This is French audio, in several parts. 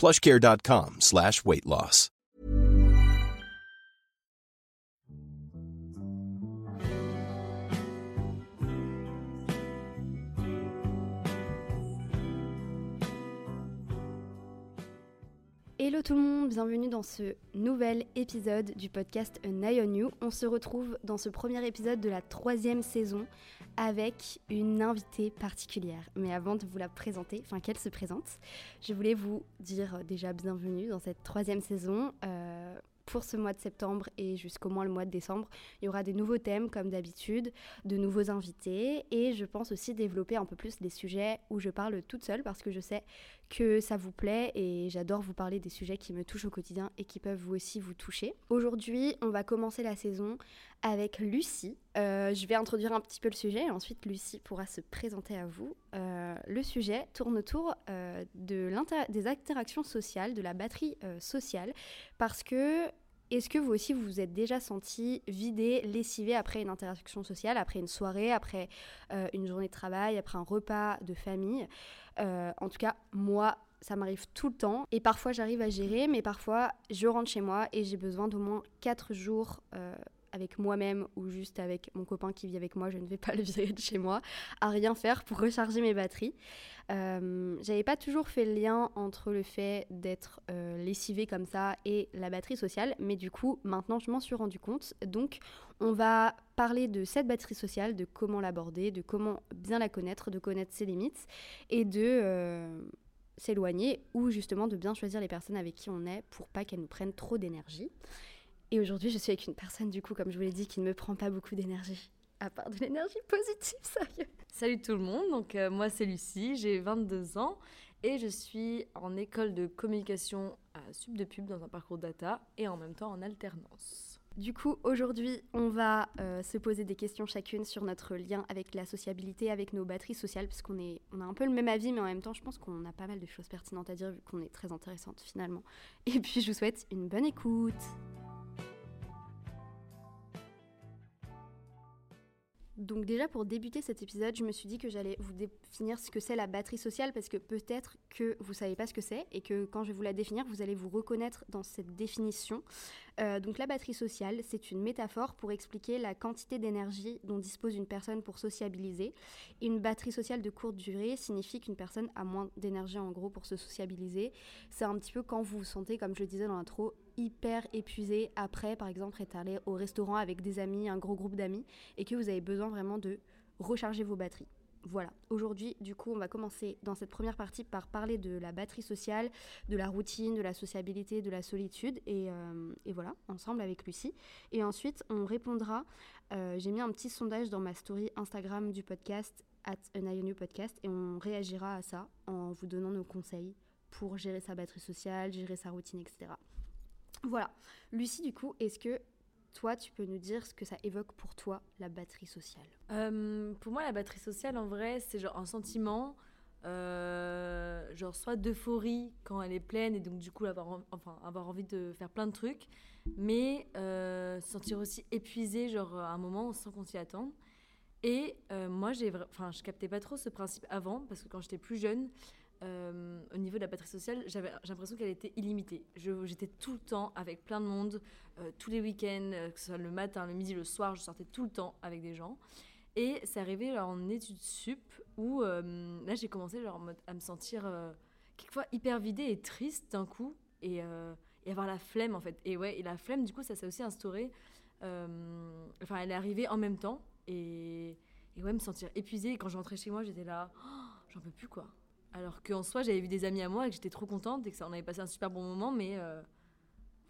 plushcare.com slash weight loss. Hello tout le monde, bienvenue dans ce nouvel épisode du podcast An Eye on You. On se retrouve dans ce premier épisode de la troisième saison avec une invitée particulière. Mais avant de vous la présenter, enfin qu'elle se présente, je voulais vous dire déjà bienvenue dans cette troisième saison. Euh, pour ce mois de septembre et jusqu'au moins le mois de décembre, il y aura des nouveaux thèmes comme d'habitude, de nouveaux invités et je pense aussi développer un peu plus des sujets où je parle toute seule parce que je sais que ça vous plaît et j'adore vous parler des sujets qui me touchent au quotidien et qui peuvent vous aussi vous toucher. Aujourd'hui, on va commencer la saison avec Lucie. Euh, je vais introduire un petit peu le sujet et ensuite Lucie pourra se présenter à vous. Euh, le sujet tourne autour euh, de des interactions sociales, de la batterie sociale, parce que est-ce que vous aussi vous vous êtes déjà senti vidé, lessivé après une interaction sociale, après une soirée, après une journée de travail, après un repas de famille? En tout cas, moi, ça m'arrive tout le temps. Et parfois, j'arrive à gérer, mais parfois, je rentre chez moi et j'ai besoin d'au moins 4 jours avec moi-même ou juste avec mon copain qui vit avec moi, je ne vais pas le virer de chez moi, à rien faire pour recharger mes batteries. Euh, J'avais pas toujours fait le lien entre le fait d'être euh, lessivé comme ça et la batterie sociale, mais du coup, maintenant, je m'en suis rendu compte. Donc, on va parler de cette batterie sociale, de comment l'aborder, de comment bien la connaître, de connaître ses limites et de euh, s'éloigner ou justement de bien choisir les personnes avec qui on est pour pas qu'elles nous prennent trop d'énergie. Et aujourd'hui, je suis avec une personne, du coup, comme je vous l'ai dit, qui ne me prend pas beaucoup d'énergie. À part de l'énergie positive, sérieux. Salut tout le monde, donc euh, moi c'est Lucie, j'ai 22 ans et je suis en école de communication à Sub de Pub dans un parcours data et en même temps en alternance. Du coup, aujourd'hui, on va euh, se poser des questions chacune sur notre lien avec la sociabilité, avec nos batteries sociales, parce qu'on est, on a un peu le même avis, mais en même temps, je pense qu'on a pas mal de choses pertinentes à dire vu qu'on est très intéressante finalement. Et puis, je vous souhaite une bonne écoute. Donc déjà pour débuter cet épisode, je me suis dit que j'allais vous définir ce que c'est la batterie sociale parce que peut-être que vous savez pas ce que c'est et que quand je vais vous la définir, vous allez vous reconnaître dans cette définition. Euh, donc la batterie sociale, c'est une métaphore pour expliquer la quantité d'énergie dont dispose une personne pour sociabiliser. Une batterie sociale de courte durée signifie qu'une personne a moins d'énergie en gros pour se sociabiliser. C'est un petit peu quand vous vous sentez, comme je le disais dans l'intro, hyper épuisé après, par exemple, être allé au restaurant avec des amis, un gros groupe d'amis, et que vous avez besoin vraiment de recharger vos batteries. Voilà, aujourd'hui, du coup, on va commencer dans cette première partie par parler de la batterie sociale, de la routine, de la sociabilité, de la solitude, et, euh, voilà, ensemble avec Lucie. Et ensuite, on répondra, euh, j'ai mis un petit sondage dans ma story Instagram du podcast, at podcast, et on réagira à ça en vous donnant nos conseils pour gérer sa batterie sociale, gérer sa routine, etc. Voilà. Lucie, du coup, est-ce que toi, tu peux nous dire ce que ça évoque pour toi, la batterie sociale? Euh, Pour moi, la batterie sociale, en vrai, c'est genre un sentiment euh, genre soit d'euphorie quand elle est pleine et donc du coup avoir, enfin, avoir envie de faire plein de trucs, mais euh, se sentir aussi épuisé genre à un moment sans qu'on s'y attende. Et euh, moi, j'ai, enfin, je captais pas trop ce principe avant parce que quand j'étais plus jeune, au niveau de la batterie sociale, j'avais l'impression qu'elle était illimitée. j'étais tout le temps avec plein de monde, tous les week-ends, que ce soit le matin, le midi, le soir, je sortais tout le temps avec des gens. Et c'est arrivé en études sup où euh, là j'ai commencé à me sentir euh, quelquefois hyper vidée et triste d'un coup et, euh, avoir la flemme en fait. Et ouais, la flemme du coup ça s'est aussi instauré. Enfin, elle est arrivée en même temps et, et ouais, me sentir épuisée. Et quand je rentrais chez moi, j'étais là, oh, j'en peux plus quoi. Alors qu'en soi, j'avais vu des amis à moi et que j'étais trop contente et que ça, on avait passé un super bon moment, mais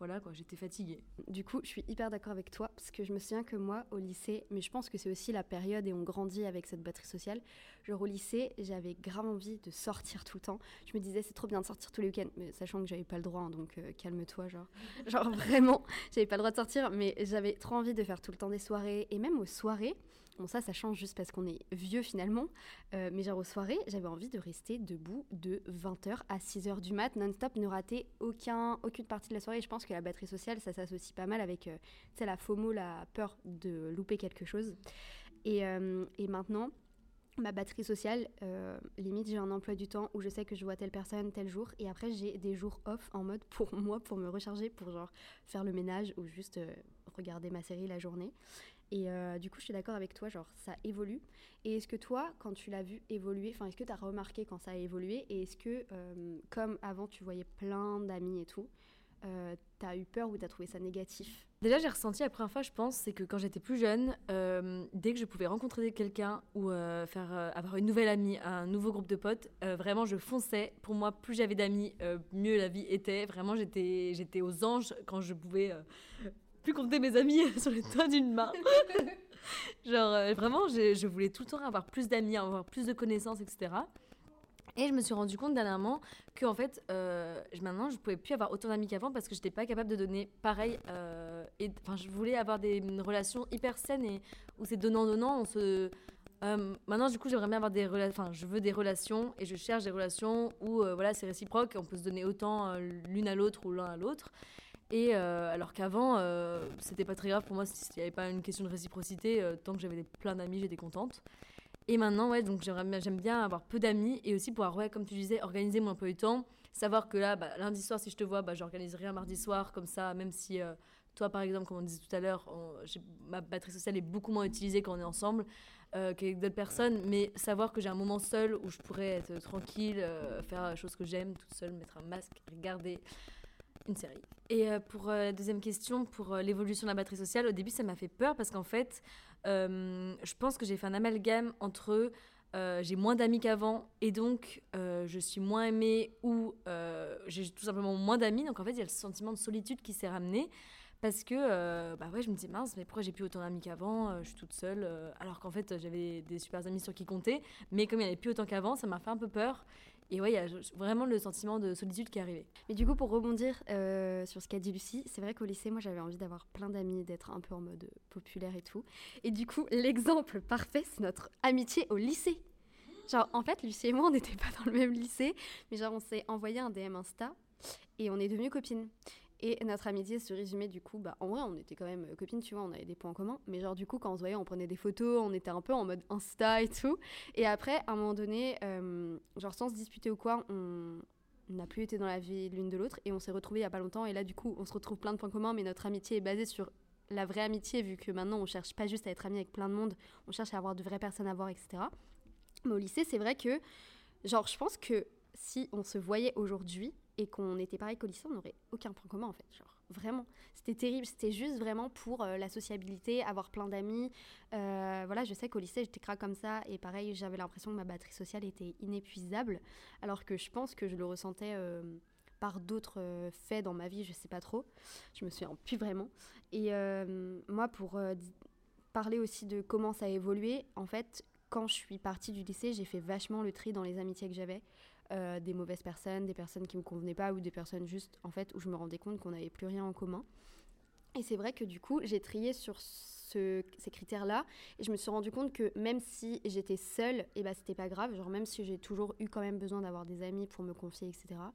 voilà quoi, j'étais fatiguée. Du coup, je suis hyper d'accord avec toi parce que je me souviens que moi au lycée, mais je pense que c'est aussi la période et on grandit avec cette batterie sociale. Genre au lycée, j'avais grave envie de sortir tout le temps. Je me disais c'est trop bien de sortir tous les week-ends, mais sachant que j'avais pas le droit, hein, donc euh, calme-toi genre. Genre vraiment, j'avais pas le droit de sortir, mais j'avais trop envie de faire tout le temps des soirées et même aux soirées. Bon, ça, ça change juste parce qu'on est vieux finalement. Euh, mais genre aux soirées, j'avais envie de rester debout de 20h à 6h du mat, non-stop, ne rater aucun, aucune partie de la soirée. je pense que la batterie sociale, ça s'associe pas mal avec euh, la FOMO, la peur de louper quelque chose. Et, euh, et maintenant, ma batterie sociale, limite j'ai un emploi du temps où je sais que je vois telle personne tel jour et après j'ai des jours off en mode pour moi, pour me recharger, pour genre faire le ménage ou juste regarder ma série la journée. Et euh, du coup, je suis d'accord avec toi, genre ça évolue. Et est-ce que toi, quand tu l'as vu évoluer, enfin, est-ce que tu as remarqué quand ça a évolué Et est-ce que, euh, comme avant, tu voyais plein d'amis et tout, euh, tu as eu peur ou tu as trouvé ça négatif? Déjà, j'ai ressenti la première fois, je pense, c'est que quand j'étais plus jeune, dès que je pouvais rencontrer quelqu'un ou faire avoir une nouvelle amie, un nouveau groupe de potes, vraiment, je fonçais. Pour moi, plus j'avais d'amis, mieux la vie était. Vraiment, j'étais, j'étais aux anges quand je pouvais plus compter mes amis sur les doigts d'une main. Genre, euh, vraiment, je voulais tout le temps avoir plus d'amis, avoir plus de connaissances, etc. Et je me suis rendu compte dernièrement que en fait, euh, maintenant, je pouvais plus avoir autant d'amis qu'avant parce que j'étais pas capable de donner pareil. Euh, et enfin, je voulais avoir des relations hyper saines et où c'est donnant donnant. On se maintenant, du coup, j'aimerais bien avoir des relations. Enfin, je veux des relations et je cherche des relations où voilà, c'est réciproque. On peut se donner autant l'une à l'autre ou l'un à l'autre. Et euh, alors qu'avant, euh, c'était pas très grave pour moi s'il n'y avait pas une question de réciprocité. Euh, tant que j'avais plein d'amis, j'étais contente. Et maintenant, ouais, donc j'aime bien avoir peu d'amis et aussi pouvoir, ouais, comme tu disais, organiser mon peu de temps. Savoir que là, bah, lundi soir, si je te vois, bah, j'organiserai un mardi soir, comme ça, même si toi, par exemple, comme on disait tout à l'heure, ma batterie sociale est beaucoup moins utilisée quand on est ensemble qu'avec d'autres personnes. Mais savoir que j'ai un moment seul où je pourrais être tranquille, faire la chose que j'aime, toute seule, mettre un masque, regarder une série. Et euh, pour euh, la deuxième question, pour euh, l'évolution de la batterie sociale, au début, ça m'a fait peur parce qu'en fait, je pense que j'ai fait un amalgame entre j'ai moins d'amis qu'avant et donc je suis moins aimée ou j'ai tout simplement moins d'amis. Donc en fait, il y a le sentiment de solitude qui s'est ramené parce que bah ouais, je me dis mince, mais pourquoi j'ai plus autant d'amis qu'avant Je suis toute seule. alors qu'en fait, j'avais des super amis sur qui compter. Mais comme il n'y en avait plus autant qu'avant, ça m'a fait un peu peur. Et ouais, il y a vraiment le sentiment de solitude qui est arrivé. Mais du coup, pour rebondir euh, sur ce qu'a dit Lucie, c'est vrai qu'au lycée, moi, j'avais envie d'avoir plein d'amis, d'être un peu en mode populaire et tout. Et du coup, l'exemple parfait, c'est notre amitié au lycée. Genre, en fait, Lucie et moi, on n'était pas dans le même lycée, mais genre, on s'est envoyé un DM Insta et on est devenues copines. Et notre amitié se résumait du coup, bah en vrai on était quand même euh, copines, tu vois, on avait des points communs, mais genre du coup quand on se voyait on prenait des photos, on était un peu en mode Insta et tout. Et après à un moment donné, euh, genre sans se disputer ou quoi, on n'a plus été dans la vie l'une de l'autre et on s'est retrouvés il y a pas longtemps et là du coup on se retrouve plein de points communs, mais notre amitié est basée sur la vraie amitié vu que maintenant on cherche pas juste à être amis avec plein de monde, on cherche à avoir de vraies personnes à voir, etc. Mais au lycée c'est vrai que, genre je pense que si on se voyait aujourd'hui, et qu'on était pareil qu'au lycée, on n'aurait aucun point commun en fait. Genre, vraiment. C'était terrible. C'était juste vraiment pour euh, la sociabilité, avoir plein d'amis. Euh, voilà, je sais qu'au lycée, j'étais craque comme ça. Et pareil, j'avais l'impression que ma batterie sociale était inépuisable. Alors que je pense que je le ressentais. Euh, par d'autres faits dans ma vie, je sais pas trop. Je me souviens plus vraiment. Et moi, pour parler aussi de comment ça a évolué, en fait, quand je suis partie du lycée, j'ai fait vachement le tri dans les amitiés que j'avais. Euh, des mauvaises personnes, des personnes qui me convenaient pas ou des personnes juste en fait où je me rendais compte qu'on n'avait plus rien en commun. Et c'est vrai que du coup, j'ai trié sur ce- ces critères-là. Et je me suis rendu compte que même si j'étais seule, et bah, c'était pas grave. Genre, même si j'ai toujours eu quand même besoin d'avoir des amis pour me confier, etc.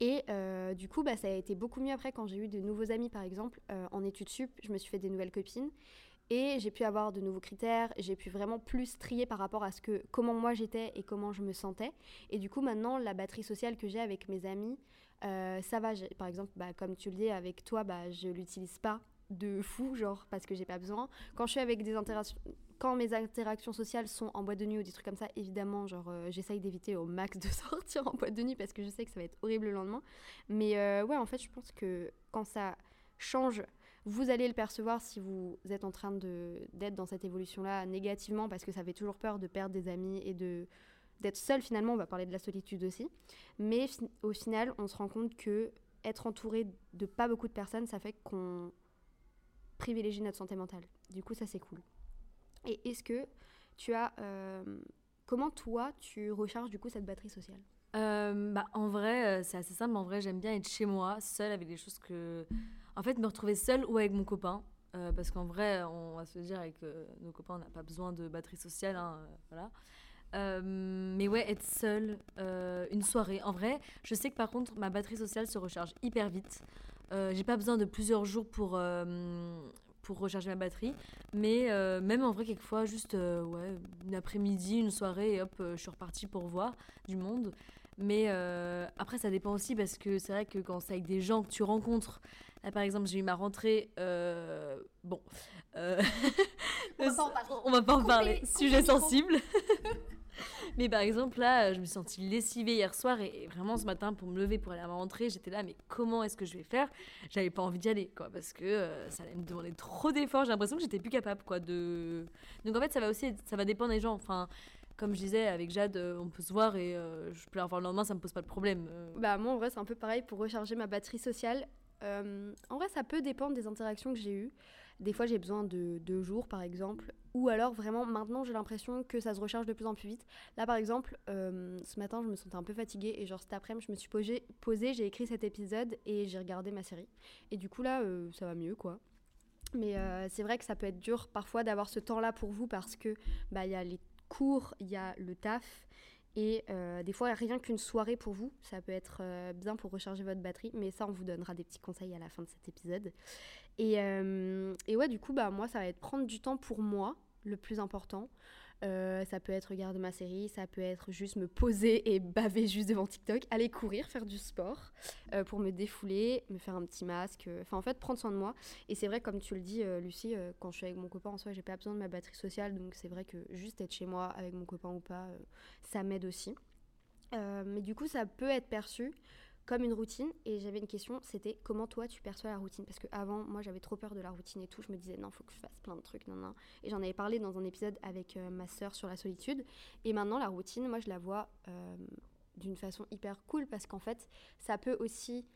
Et euh, du coup, bah, ça a été beaucoup mieux après quand j'ai eu de nouveaux amis, par exemple. Euh, en études sup, je me suis fait des nouvelles copines. Et j'ai pu avoir de nouveaux critères, j'ai pu vraiment plus trier par rapport à ce que, comment moi j'étais et comment je me sentais. Et du coup, maintenant, la batterie sociale que j'ai avec mes amis, euh, ça va. Par exemple, bah, comme tu le dis, avec toi, bah, je l'utilise pas de fou, genre, parce que j'ai pas besoin. Quand je suis avec des interactions, quand mes interactions sociales sont en boîte de nuit ou des trucs comme ça, évidemment, genre, euh, j'essaye d'éviter au max de sortir en boîte de nuit parce que je sais que ça va être horrible le lendemain. Mais euh, ouais, en fait, je pense que quand ça change, vous allez le percevoir si vous êtes en train d'être dans cette évolution-là négativement parce que ça fait toujours peur de perdre des amis et de d'être seul finalement. On va parler de la solitude aussi. Mais au final, on se rend compte que être entouré de pas beaucoup de personnes, ça fait qu'on privilégie notre santé mentale. Du coup, ça c'est cool. Et est-ce que tu as euh, comment toi tu recharges du coup cette batterie sociale? Euh, bah, en vrai, euh, c'est assez simple. En vrai, j'aime bien être chez moi, seule, avec des choses que. En fait, me retrouver seule ou avec mon copain. Euh, parce qu'en vrai, on va se dire, avec euh, nos copains, on n'a pas besoin de batterie sociale. hein, euh, voilà. Mais ouais, être seule, une soirée. En vrai, je sais que par contre, ma batterie sociale se recharge hyper vite. J'ai pas besoin de plusieurs jours pour, pour recharger ma batterie. Mais même en vrai, quelquefois, juste ouais, une après-midi, une soirée, et hop, je suis repartie pour voir du monde. Mais euh, après, ça dépend aussi parce que c'est vrai que quand c'est avec des gens que tu rencontres, là par exemple, j'ai eu ma rentrée. euh, bon. euh, On va pas en parler. on va pas en parler. Sujet sensible. mais par exemple, là, je me suis sentie lessivée hier soir et, vraiment ce matin, pour me lever pour aller à ma rentrée, j'étais là, mais comment est-ce que je vais faire? J'avais pas envie d'y aller, quoi, parce que ça allait me demander trop d'efforts. J'ai l'impression que j'étais plus capable, quoi, de. Donc en fait, ça va aussi, ça va dépendre des gens. Enfin, comme je disais, avec Jade, euh, on peut se voir et euh, je peux la revoir le lendemain, ça me pose pas de problème. Euh, Bah moi en vrai c'est un peu pareil pour recharger ma batterie sociale. En vrai ça peut dépendre des interactions que j'ai eues. Des fois j'ai besoin de deux jours par exemple. Ou alors vraiment maintenant j'ai l'impression que ça se recharge de plus en plus vite. Là par exemple ce matin je me sentais un peu fatiguée et genre cet après-midi je me suis posée, posée j'ai écrit cet épisode et j'ai regardé ma série. Et du coup là ça va mieux quoi. Mais c'est vrai que ça peut être dur parfois d'avoir ce temps-là pour vous parce que bah il y a les cours, il y a le taf. Et euh, des fois, rien qu'une soirée pour vous, ça peut être euh, bien pour recharger votre batterie. Mais ça, on vous donnera des petits conseils à la fin de cet épisode. Et, euh, et ouais, du coup, bah, moi, ça va être prendre du temps pour moi, le plus important. Euh, ça peut être regarder ma série, ça peut être juste me poser et baver juste devant TikTok, aller courir, faire du sport euh, pour me défouler, me faire un petit masque. euh, Enfin, en fait, prendre soin de moi. Et c'est vrai, comme tu le dis, Lucie, quand je suis avec mon copain, en soi, j'ai pas besoin de ma batterie sociale. Donc, c'est vrai que juste être chez moi avec mon copain ou pas, ça m'aide aussi. Mais du coup, ça peut être perçu comme une routine. Et j'avais une question, c'était comment toi tu perçois la routine? Parce que avant, moi, j'avais trop peur de la routine et tout. Je me disais non, faut que je fasse plein de trucs, non, non. Et j'en avais parlé dans un épisode avec euh, ma sœur sur la solitude. Et maintenant, la routine, moi, je la vois euh, d'une façon hyper cool parce qu'en fait, ça peut aussi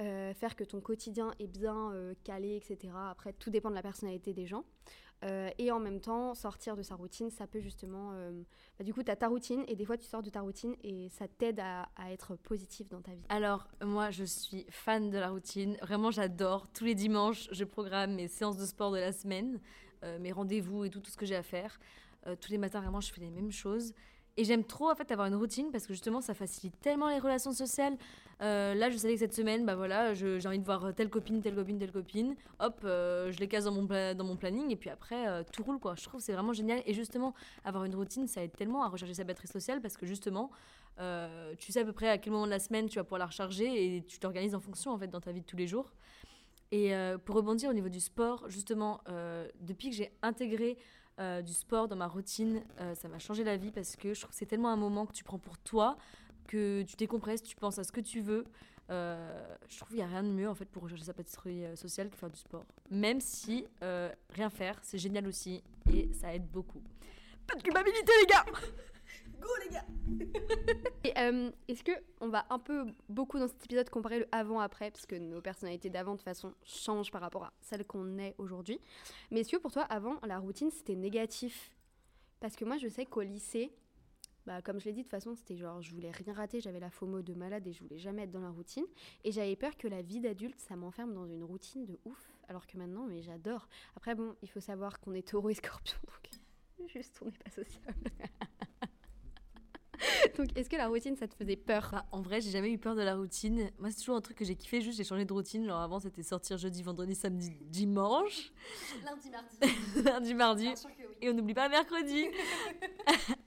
euh, faire que ton quotidien est bien calé, etc. Après, tout dépend de la personnalité des gens. Euh, et en même temps, sortir de sa routine, ça peut justement... euh, bah, du coup, tu as ta routine et des fois, tu sors de ta routine et ça t'aide à, être positif dans ta vie. Alors, moi, je suis fan de la routine. Vraiment, j'adore. Tous les dimanches, je programme mes séances de sport de la semaine, euh, mes rendez-vous et tout, tout ce que j'ai à faire. Tous les matins, vraiment, je fais les mêmes choses. Et j'aime trop en fait avoir une routine parce que justement ça facilite tellement les relations sociales. Euh, là je savais que cette semaine, bah voilà, j'ai envie de voir telle copine, telle copine, telle copine. Hop, euh, je les case dans mon, planning et puis après euh, tout roule quoi. Je trouve c'est vraiment génial et justement avoir une routine ça aide tellement à recharger sa batterie sociale parce que justement tu sais à peu près à quel moment de la semaine tu vas pouvoir la recharger et tu t'organises en fonction en fait dans ta vie de tous les jours. Et pour rebondir au niveau du sport, justement, depuis que j'ai intégré euh, du sport dans ma routine, euh, ça m'a changé la vie parce que je trouve que c'est tellement un moment que tu prends pour toi, que tu décompresses, tu penses à ce que tu veux. Euh, je trouve qu'il n'y a rien de mieux en fait pour rechercher sa euh, sociale que faire du sport. Même si rien faire, c'est génial aussi et ça aide beaucoup. Pas de culpabilité les gars Et euh, est-ce que on va un peu beaucoup dans cet épisode comparer le avant-après parce que nos personnalités d'avant de façon changent par rapport à celles qu'on est aujourd'hui. Mais est-ce que pour toi avant la routine c'était négatif? Parce que moi je sais qu'au lycée, bah, comme je l'ai dit, de toute façon, c'était genre, je voulais rien rater, j'avais la FOMO de malade et je voulais jamais être dans la routine. Et j'avais peur que la vie d'adulte, ça m'enferme dans une routine de ouf. Alors que maintenant, mais j'adore. Après, bon, il faut savoir qu'on est taureau et scorpion, donc juste, on n'est pas sociable. Donc, est-ce que la routine, ça te faisait peur? Bah, en vrai, j'ai jamais eu peur de la routine. Moi, c'est toujours un truc que j'ai kiffé, juste j'ai changé de routine. Genre avant, c'était sortir jeudi, vendredi, samedi, dimanche. Lundi, mardi. Lundi, mardi. Bien sûr que oui. Et on n'oublie pas mercredi.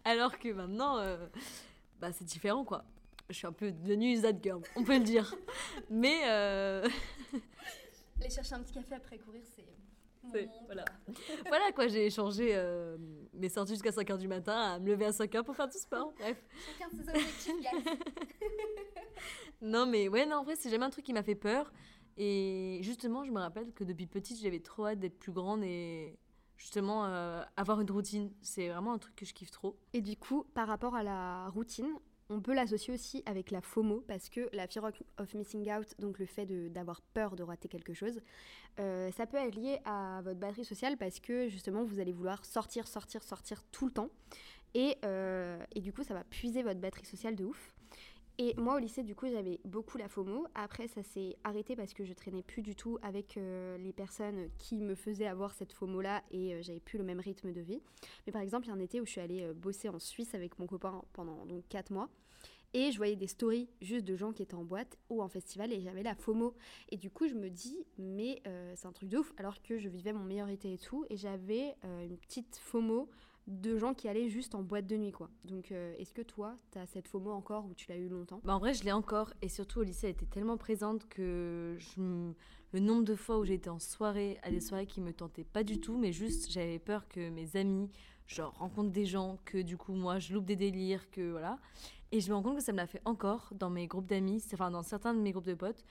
Alors que maintenant, euh, bah, c'est différent, quoi. Je suis un peu devenue that girl, on peut le dire. Mais euh, Aller chercher un petit café après courir, c'est. C'est- voilà. voilà quoi, j'ai changé euh, mes sorties jusqu'à 5h du matin à me lever à 5h pour faire du sport. Bref. Chacun ses objectifs. Non, mais ouais, non, en vrai, c'est jamais un truc qui m'a fait peur. Et justement, je me rappelle que depuis petite, j'avais trop hâte d'être plus grande et justement euh, avoir une routine. C'est vraiment un truc que je kiffe trop. Et du coup, par rapport à la routine, on peut l'associer aussi avec la FOMO parce que la fear of- missing out, donc le fait d'avoir peur de rater quelque chose, euh, ça peut être lié à votre batterie sociale parce que justement vous allez vouloir sortir, sortir, sortir tout le temps. Et, euh, et du coup, ça va puiser votre batterie sociale de ouf. Et moi, au lycée, du coup, j'avais beaucoup la FOMO. Après, ça s'est arrêté parce que je traînais plus du tout avec euh, les personnes qui me faisaient avoir cette FOMO-là et euh, j'avais plus le même rythme de vie. Mais par exemple, il y a un été où je suis allée euh, bosser en Suisse avec mon copain pendant donc 4 mois. Et je voyais des stories juste de gens qui étaient en boîte ou en festival et j'avais la FOMO. Et du coup, je me dis, mais c'est un truc de ouf. Alors que je vivais mon meilleur été et tout. Et j'avais une petite FOMO de gens qui allaient juste en boîte de nuit, quoi. Donc, euh, est-ce que toi, t'as cette FOMO encore ou tu l'as eu longtemps? Bah, en vrai, je l'ai encore. Et surtout au lycée, elle était tellement présente que le nombre de fois où été en soirée, à des soirées qui me tentaient pas du tout, mais juste j'avais peur que mes amis, genre, rencontrent des gens, que du coup, moi, je loupe des délires, que voilà. Et je me rends compte que ça me l'a fait encore dans mes groupes d'amis, enfin, dans certains de mes groupes de potes.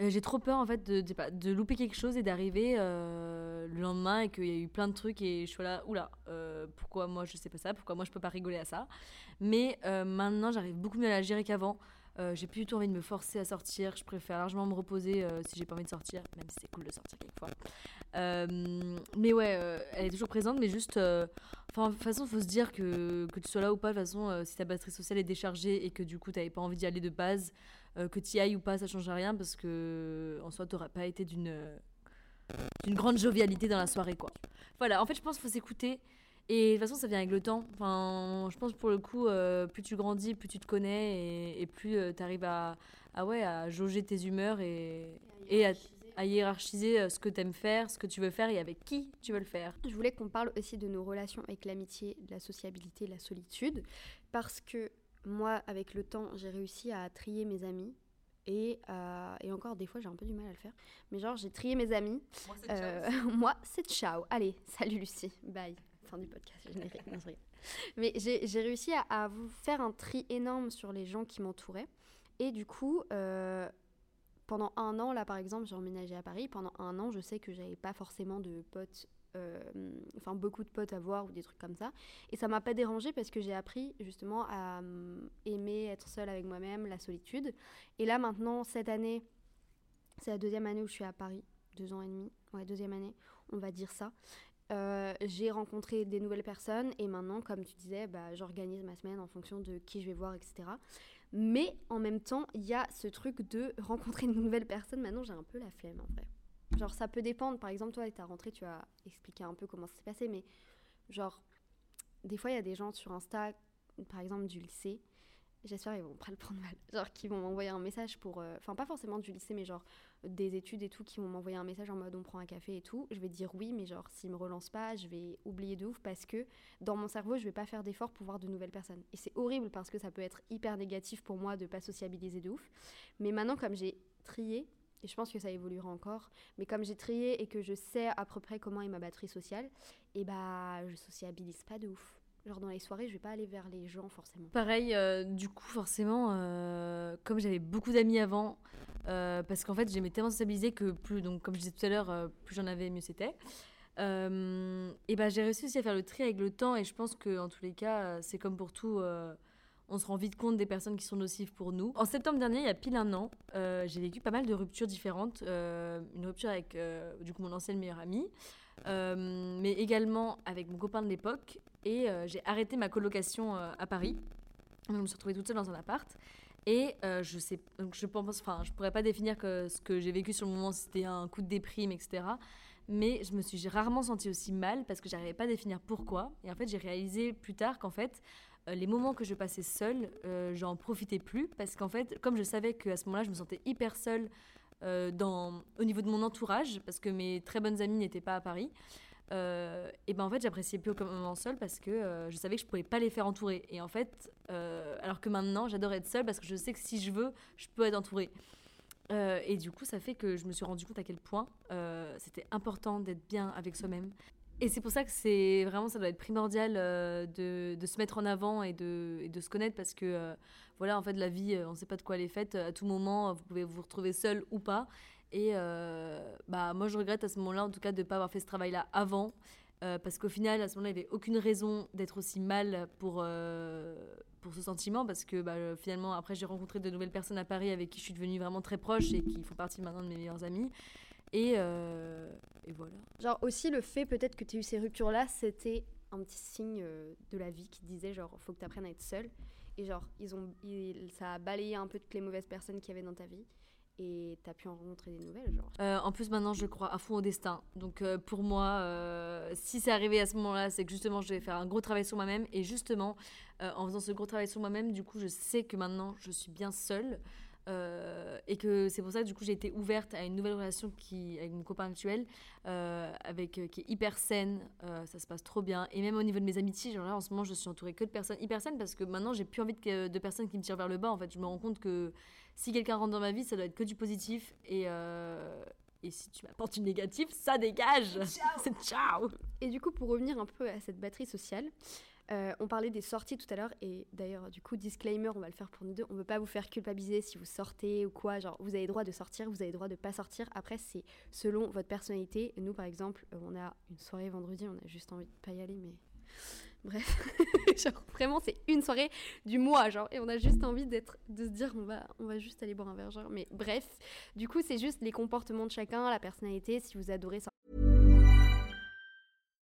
Euh, j'ai trop peur en fait de, de, louper quelque chose et d'arriver euh, le lendemain et qu'il y a eu plein de trucs et je suis là, oula, euh, pourquoi moi je sais pas ça, pourquoi moi je peux pas rigoler à ça. Mais euh, maintenant j'arrive beaucoup mieux à la gérer qu'avant. J'ai plus du tout envie de me forcer à sortir, je préfère largement me reposer si j'ai pas envie de sortir, même si c'est cool de sortir quelquefois. Mais ouais, elle est toujours présente, mais juste. Enfin, de toute façon, faut se dire que, que tu sois là ou pas, de toute façon, si ta batterie sociale est déchargée et que du coup, t'avais pas envie d'y aller de base, euh, que tu y ailles ou pas, ça change rien parce que en soi, t'auras pas été d'une euh, grande jovialité dans la soirée, quoi. Voilà, en fait, je pense qu'il faut s'écouter. Et de toute façon, ça vient avec le temps. Enfin, je pense pour le coup, euh, plus tu grandis, plus tu te connais et, plus tu arrives à, à, ouais, à jauger tes humeurs et, à, hiérarchiser euh, ce que tu aimes faire, ce que tu veux faire et avec qui tu veux le faire. Je voulais qu'on parle aussi de nos relations avec l'amitié, la sociabilité, la solitude, parce que moi, avec le temps, j'ai réussi à trier mes amis. Et, euh, et encore, des fois, j'ai un peu du mal à le faire. Mais genre, j'ai trié mes amis. Euh, moi, c'est ciao. Allez, salut Lucie. Bye. Fin du podcast. générique. Non, je rigole. Mais j'ai j'ai réussi à, à vous faire un tri énorme sur les gens qui m'entouraient. Et du coup, euh, pendant un an, là par exemple, j'ai emménagé à Paris. Pendant un an, je sais que j'avais pas forcément de potes, euh, enfin beaucoup de potes à voir ou des trucs comme ça. Et ça m'a pas dérangé parce que j'ai appris justement à hum, aimer être seule avec moi-même, la solitude. Et là maintenant, cette année, c'est la deuxième année où je suis à Paris, deux ans et demi, ouais, deuxième année, on va dire ça. Euh, j'ai rencontré des nouvelles personnes et maintenant, comme tu disais, bah, j'organise ma semaine en fonction de qui je vais voir, etc. Mais en même temps, il y a ce truc de rencontrer de nouvelles personnes. Maintenant, j'ai un peu la flemme en vrai. Genre, ça peut dépendre. Par exemple, toi, ta rentrée, tu as expliqué un peu comment ça s'est passé, mais genre, des fois, il y a des gens sur Insta, par exemple, du lycée. J'espère qu'ils vont pas le prendre mal. Genre, qui vont m'envoyer un message pour. euh, Enfin, pas forcément du lycée, mais genre des études et tout, qui vont m'envoyer un message en mode on prend un café et tout. Je vais dire oui, mais genre, s'ils me relancent pas, je vais oublier de ouf parce que dans mon cerveau, je vais pas faire d'efforts pour voir de nouvelles personnes. Et c'est horrible parce que ça peut être hyper négatif pour moi de pas sociabiliser de ouf. Mais maintenant, comme j'ai trié, et je pense que ça évoluera encore, mais comme j'ai trié et que je sais à peu près comment est ma batterie sociale, et bah, je sociabilise pas de ouf. Genre dans les soirées, je vais pas aller vers les gens forcément. Pareil, euh, du coup, forcément, euh, comme j'avais beaucoup d'amis avant, euh, parce qu'en fait, j'aimais tellement sociabiliser que plus, donc comme je disais tout à l'heure, plus j'en avais, mieux c'était. Et ben, j'ai réussi aussi à faire le tri avec le temps, et je pense que en tous les cas, c'est comme pour tout. On se rend vite compte des personnes qui sont nocives pour nous. En septembre dernier, il y a pile un an, euh, j'ai vécu pas mal de ruptures différentes. Euh, une rupture avec euh, du coup mon ancienne meilleure amie, mais également avec mon copain de l'époque. Et j'ai arrêté ma colocation à Paris. je me suis retrouvée toute seule dans un appart. Et je sais, donc je pourrais pas définir que ce que j'ai vécu sur le moment, c'était un coup de déprime, etc mais je me suis rarement sentie aussi mal parce que j'arrivais pas à définir pourquoi. Et en fait, j'ai réalisé plus tard qu'en fait, les moments que je passais seule, euh, j'en profitais plus parce qu'en fait, comme je savais qu'à ce moment-là, je me sentais hyper seule euh, au niveau de mon entourage parce que mes très bonnes amies n'étaient pas à Paris. et ben en fait j'appréciais plus aucun moment seul parce que je savais que je pouvais pas les faire entourer et en fait alors que maintenant j'adore être seule parce que je sais que si je veux je peux être entourée euh, et du coup, ça fait que je me suis rendu compte à quel point euh, c'était important d'être bien avec soi-même. Et c'est pour ça que c'est vraiment, ça doit être primordial euh, de, se mettre en avant et de, se connaître parce que, voilà, en fait, la vie, on ne sait pas de quoi elle est faite. À tout moment, vous pouvez vous retrouver seul ou pas. Et bah, moi, je regrette à ce moment-là, en tout cas, de ne pas avoir fait ce travail-là avant. parce qu'au final, à ce moment-là, il n'y avait aucune raison d'être aussi mal pour, pour ce sentiment parce que bah, finalement après j'ai rencontré de nouvelles personnes à Paris avec qui je suis devenue vraiment très proche et qui font partie maintenant de mes meilleurs amis et, euh, et voilà. Genre aussi le fait peut-être que tu aies eu ces ruptures là c'était un petit signe euh, de la vie qui disait genre faut que tu apprennes à être seule et genre ils ont ça a balayé un peu toutes les mauvaises personnes qu'il y avait dans ta vie et t'as pu en rencontrer des nouvelles genre euh, En plus maintenant je crois à fond au destin. Donc euh, pour moi, euh, si c'est arrivé à ce moment-là, c'est que justement je vais faire un gros travail sur moi-même et justement en faisant ce gros travail sur moi-même, du coup je sais que maintenant je suis bien seule. Et que c'est pour ça que du coup j'ai été ouverte à une nouvelle relation qui, avec mon copain actuel, avec, qui est hyper saine, ça se passe trop bien. Et même au niveau de mes amitiés, genre là en ce moment je suis entourée que de personnes hyper saines parce que maintenant j'ai plus envie de, de personnes qui me tirent vers le bas. En fait, je me rends compte que si quelqu'un rentre dans ma vie, ça doit être que du positif. Et, euh, et si tu m'apportes du négatif, ça dégage. C'est ciao. Et du coup, pour revenir un peu à cette batterie sociale, euh, on parlait des sorties tout à l'heure, et d'ailleurs, du coup, disclaimer, on va le faire pour nous deux. On ne veut pas vous faire culpabiliser si vous sortez ou quoi. Genre, vous avez droit de sortir, vous avez droit de pas sortir. Après, c'est selon votre personnalité. Nous, par exemple, euh, on a une soirée vendredi, on a juste envie de pas y aller, mais Bref, genre vraiment c'est une soirée du mois genre et on a juste envie d'être de se dire on va on va juste aller boire un verre mais bref, du coup c'est juste les comportements de chacun, la personnalité, si vous adorez ça.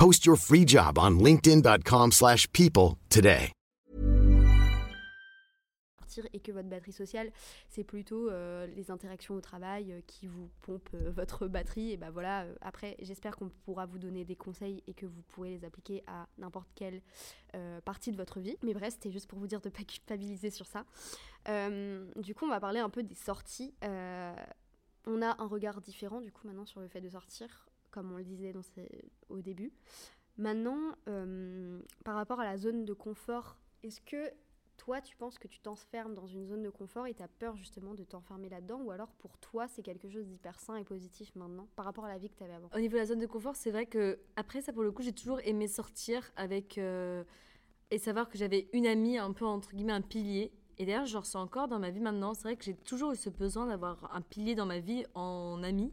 Post your free job on linkedin.com/people today. et que votre batterie sociale, c'est plutôt euh, les interactions au travail euh, qui vous pompent euh, votre batterie. Et ben voilà, après, j'espère qu'on pourra vous donner des conseils et que vous pourrez les appliquer à n'importe quelle partie de votre vie. Mais bref, c'était juste pour vous dire de ne pas culpabiliser sur ça. du coup, on va parler un peu des sorties. on a un regard différent, du coup, maintenant sur le fait de sortir, comme on le disait dans au début. Maintenant, par rapport à la zone de confort, est-ce que toi, tu penses que tu t'enfermes dans une zone de confort et tu as peur justement de t'enfermer là-dedans Ou alors pour toi, c'est quelque chose d'hyper sain et positif maintenant par rapport à la vie que tu avais avant? Au niveau de la zone de confort, c'est vrai que après ça, pour le coup, j'ai toujours aimé sortir avec. Euh, et savoir que j'avais une amie, un peu entre guillemets, un pilier. Et d'ailleurs, je ressens encore dans ma vie maintenant. C'est vrai que j'ai toujours eu ce besoin d'avoir un pilier dans ma vie en ami.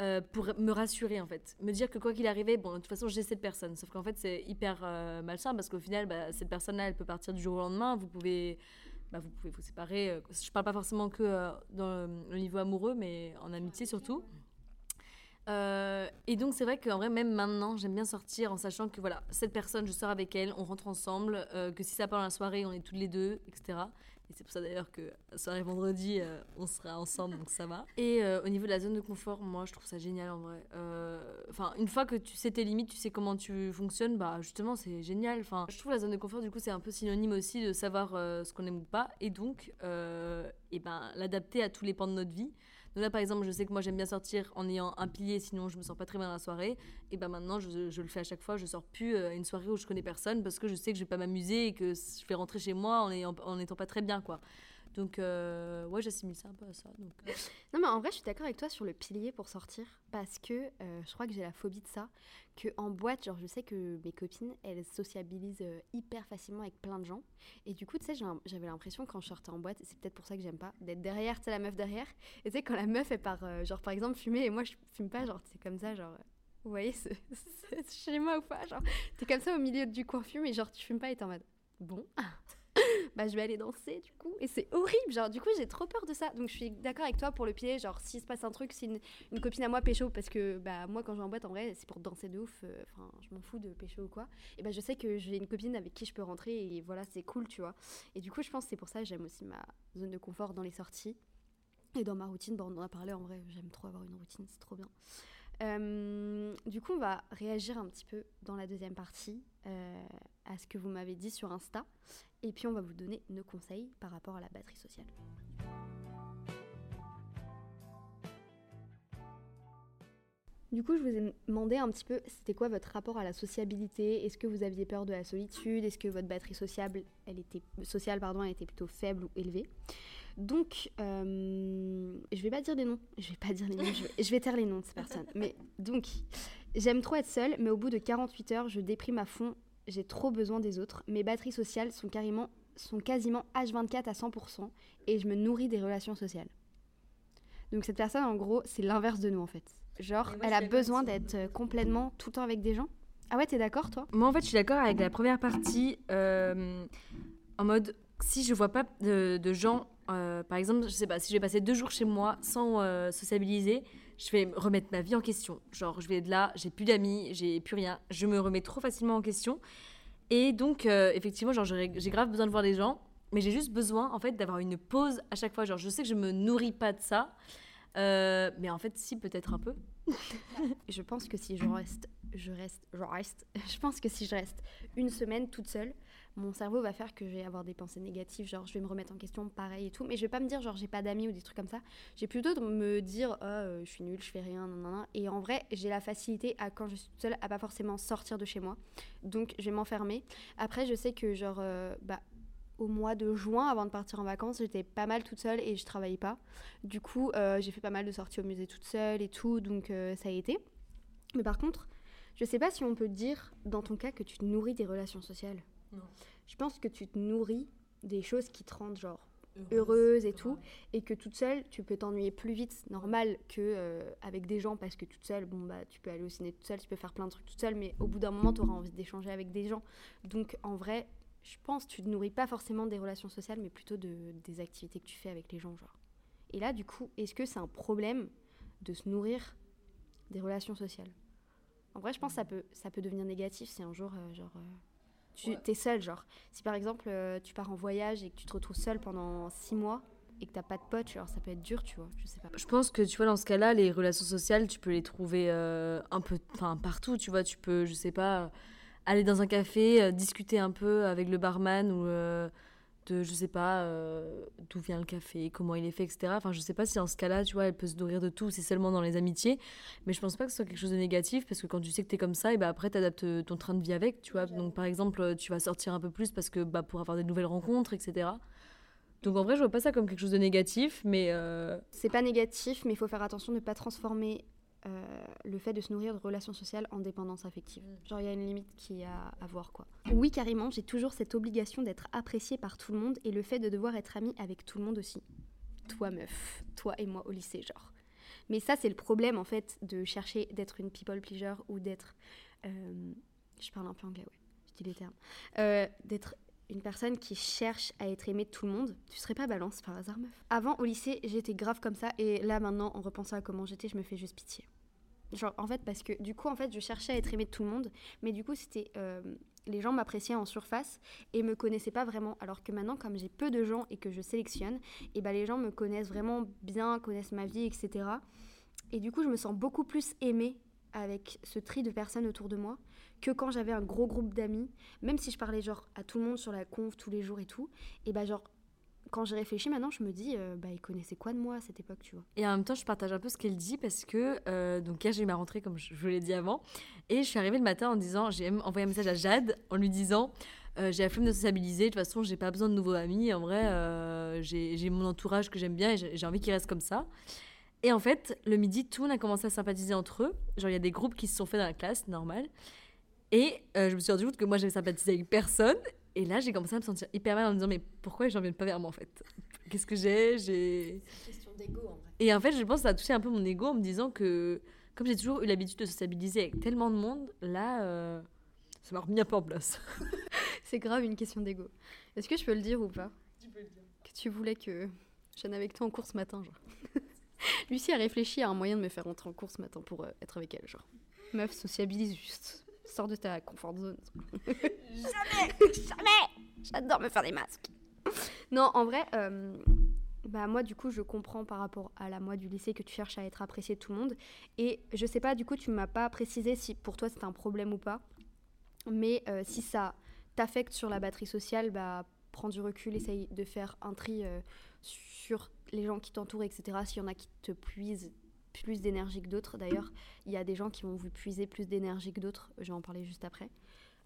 Euh, pour me rassurer en fait. Me dire que quoi qu'il arrivait, bon, de toute façon, j'ai cette personne. Sauf qu'en fait, c'est hyper euh, malsain parce qu'au final, bah, cette personne-là, elle peut partir du jour au lendemain. Vous pouvez, bah, vous, pouvez vous séparer. Euh, je parle pas forcément que dans le niveau amoureux, mais en amitié surtout. et donc, c'est vrai qu'en vrai, même maintenant, j'aime bien sortir en sachant que voilà, cette personne, je sors avec elle, on rentre ensemble, que si ça part dans la soirée, on est toutes les deux, etc. Et c'est pour ça d'ailleurs que soirée vendredi, euh, on sera ensemble, donc ça va. Et euh, au niveau de la zone de confort, moi, je trouve ça génial en vrai. Euh, Enfin, une fois que tu sais tes limites, tu sais comment tu fonctionnes, bah justement, c'est génial. Enfin, je trouve la zone de confort, du coup, c'est un peu synonyme aussi de savoir ce qu'on aime ou pas, et donc, et ben, l'adapter à tous les pans de notre vie. Là, par exemple, je sais que moi, j'aime bien sortir en ayant un pilier, sinon je me sens pas très bien dans la soirée. Et ben maintenant, je, le fais à chaque fois. Je sors plus à une soirée où je connais personne parce que je sais que je vais pas m'amuser et que je vais rentrer chez moi en, ayant, en étant pas très bien, quoi. Donc, euh, ouais, j'assimile ça un peu à ça. Donc, euh. Non, mais en vrai, je suis d'accord avec toi sur le pilier pour sortir. Parce que euh, je crois que j'ai la phobie de ça. Que en boîte, genre, je sais que mes copines, elles sociabilisent euh, hyper facilement avec plein de gens. Et du coup, tu sais, j'avais l'impression quand je sortais en boîte, c'est peut-être pour ça que j'aime pas, d'être derrière, tu sais, la meuf derrière. Et tu sais, quand la meuf, part, euh, genre, par exemple, fumer, et moi, je fume pas, genre, c'est comme ça, genre. Vous voyez, ce, ce schéma ou pas Genre, t'es comme ça au milieu du coin fume, et genre, tu fumes pas, et t'es en mode. Bon. bah je vais aller danser du coup. Et c'est horrible genre du coup j'ai trop peur de ça. Donc je suis d'accord avec toi pour le pied genre s'il se passe un truc si une, copine à moi pécho parce que bah moi quand je vais en boîte en vrai c'est pour danser de ouf euh, enfin je m'en fous de pécho ou quoi. Et bah je sais que j'ai une copine avec qui je peux rentrer et voilà c'est cool tu vois. Et du coup je pense c'est pour ça que j'aime aussi ma zone de confort dans les sorties et dans ma routine. Bon, on en a parlé en vrai j'aime trop avoir une routine c'est trop bien. Euh, du coup on va réagir un petit peu dans la deuxième partie euh, à ce que vous m'avez dit sur Insta et puis on va vous donner nos conseils par rapport à la batterie sociale. Du coup, je vous ai demandé un petit peu, c'était quoi votre rapport à la sociabilité? Est-ce que vous aviez peur de la solitude? Est-ce que votre batterie sociable, elle était, sociale pardon, était plutôt faible ou élevée? Donc, euh, je vais pas dire des noms. Je vais pas dire les noms. je, vais, je taire les noms de ces personnes. Mais donc, j'aime trop être seule, mais au bout de 48 heures, je déprime à fond. J'ai trop besoin des autres. Mes batteries sociales sont carrément, sont quasiment H24 à 100%, et je me nourris des relations sociales. Donc cette personne, en gros, c'est l'inverse de nous en fait. Genre, moi, elle a besoin d'être euh, complètement tout le temps avec des gens. Ah ouais, t'es d'accord toi? Moi, en fait, je suis d'accord avec la première partie. euh, en mode, si je vois pas de, de gens, euh, par exemple, je sais pas, si je vais passer deux jours chez moi sans euh, sociabiliser, je vais me remettre ma vie en question. Genre, je vais de là, j'ai plus d'amis, j'ai plus rien. Je me remets trop facilement en question. Et donc, euh, effectivement, genre, j'ai j'ai grave besoin de voir des gens, mais j'ai juste besoin, en fait, d'avoir une pause à chaque fois. Genre, je sais que je me nourris pas de ça. euh, mais en fait, si, peut-être un peu. Je pense que si je reste, je reste, je reste, je pense que si je reste une semaine toute seule, mon cerveau va faire que je vais avoir des pensées négatives, genre je vais me remettre en question, pareil et tout. Mais je vais pas me dire genre j'ai pas d'amis ou des trucs comme ça. J'ai plutôt de me dire oh, euh, je suis nulle, je fais rien, nanana. Et en vrai, j'ai la facilité à quand je suis toute seule à pas forcément sortir de chez moi. Donc je vais m'enfermer. Après, je sais que genre euh, bah au mois de juin, avant de partir en vacances, j'étais pas mal toute seule et je travaillais pas. Du coup, euh, j'ai fait pas mal de sorties au musée toute seule et tout, donc ça a été. Mais par contre, je sais pas si on peut dire dans ton cas que tu te nourris des relations sociales. Non. Je pense que tu te nourris des choses qui te rendent genre heureuse et tout, et que toute seule, tu peux t'ennuyer plus vite, normal, que euh, avec des gens, parce que toute seule, bon bah tu peux aller au ciné toute seule, tu peux faire plein de trucs toute seule, mais au bout d'un moment, tu auras envie d'échanger avec des gens. Donc en vrai, je pense que tu te nourris pas forcément des relations sociales, mais plutôt de, des activités que tu fais avec les gens, genre. Et là, du coup, est-ce que c'est un problème de se nourrir des relations sociales? En vrai, je pense que ça peut, ça peut devenir négatif si un jour, euh, genre, euh, tu es seul, genre. Si par exemple, euh, tu pars en voyage et que tu te retrouves seul pendant six mois et que t'as pas de potes, genre, ça peut être dur, tu vois. Je sais pas. Je pense que tu vois dans ce cas-là, les relations sociales, tu peux les trouver euh, un peu, enfin partout. Tu vois, tu peux, je sais pas, aller dans un café, euh, discuter un peu avec le barman ou euh, de, je sais pas, euh, d'où vient le café, comment il est fait, etc. Enfin, je sais pas si dans ce cas-là, tu vois, elle peut se nourrir de tout. C'est seulement dans les amitiés, mais je pense pas que ce soit quelque chose de négatif parce que quand tu sais que t'es comme ça, et ben après t'adaptes ton train de vie avec, tu vois. Donc par exemple, tu vas sortir un peu plus parce que bah pour avoir des nouvelles rencontres, etc. Donc en vrai, je vois pas ça comme quelque chose de négatif, mais euh, C'est pas négatif, mais il faut faire attention de ne pas transformer euh, le fait de se nourrir de relations sociales en dépendance affective. Genre, il y a une limite qui est à, à voir, quoi. Oui, carrément, j'ai toujours cette obligation d'être appréciée par tout le monde et le fait de devoir être amie avec tout le monde aussi. Toi, meuf, toi et moi au lycée, genre. Mais ça, c'est le problème, en fait, de chercher d'être une people pleaser ou d'être... euh, je parle un peu anglais, ouais, je dis les termes. Euh, d'être une personne qui cherche à être aimée de tout le monde, tu serais pas balance par hasard, meuf. Avant, au lycée, j'étais grave comme ça, et là, maintenant, en repensant à comment j'étais, je me fais juste pitié. Genre, en fait, parce que du coup, en fait, je cherchais à être aimée de tout le monde, mais du coup, c'était. euh, les gens m'appréciaient en surface et me connaissaient pas vraiment. Alors que maintenant, comme j'ai peu de gens et que je sélectionne, et ben les gens me connaissent vraiment bien, connaissent ma vie, etc. Et du coup, je me sens beaucoup plus aimée avec ce tri de personnes autour de moi que quand j'avais un gros groupe d'amis, même si je parlais genre à tout le monde sur la conf tous les jours et tout, et bah genre quand j'ai réfléchi maintenant, je me dis, euh, bah, ils connaissaient quoi de moi à cette époque, tu vois? Et en même temps, je partage un peu ce qu'elle dit parce que, euh, donc, hier, j'ai eu ma rentrée, comme je vous l'ai dit avant. Et je suis arrivée le matin en disant, j'ai envoyé un message à Jade en lui disant, euh, j'ai la flemme de sociabiliser, de toute façon, j'ai pas besoin de nouveaux amis. En vrai, j'ai mon entourage que j'aime bien et j'ai envie qu'il reste comme ça. Et en fait, le midi, tout le monde a commencé à sympathiser entre eux. Genre, il y a des groupes qui se sont faits dans la classe, normal. Et je me suis rendu compte que moi, j'avais sympathisé avec personne. Et là, j'ai commencé à me sentir hyper mal en me disant, mais pourquoi les gens viennent pas vers moi en fait? Qu'est-ce que j'ai? J'ai. question d'ego en vrai. Et en fait, je pense que ça a touché un peu mon ego en me disant que, comme j'ai toujours eu l'habitude de sociabiliser avec tellement de monde, là, euh, ça m'a remis un peu en place. C'est grave une question d'ego. Est-ce que je peux le dire ou pas? Tu peux le dire. Que tu voulais que je vienne avec toi en cours ce matin, genre. Lucie a réfléchi à un moyen de me faire rentrer en cours ce matin pour euh, être avec elle, genre. Meuf, sociabilise juste. Sors de ta comfort zone. jamais Jamais J'adore me faire des masques. Non, en vrai, euh, bah moi du coup je comprends par rapport à la moi du lycée que tu cherches à être apprécié de tout le monde. Et je sais pas, du coup tu m'as pas précisé si pour toi c'est un problème ou pas. Mais euh, si ça t'affecte sur la batterie sociale, bah prends du recul, essaye de faire un tri euh, sur les gens qui t'entourent, etc. S'il y en a qui te puisent plus d'énergie que d'autres. D'ailleurs, il y a des gens qui vont vous puiser plus d'énergie que d'autres. Je vais en parler juste après.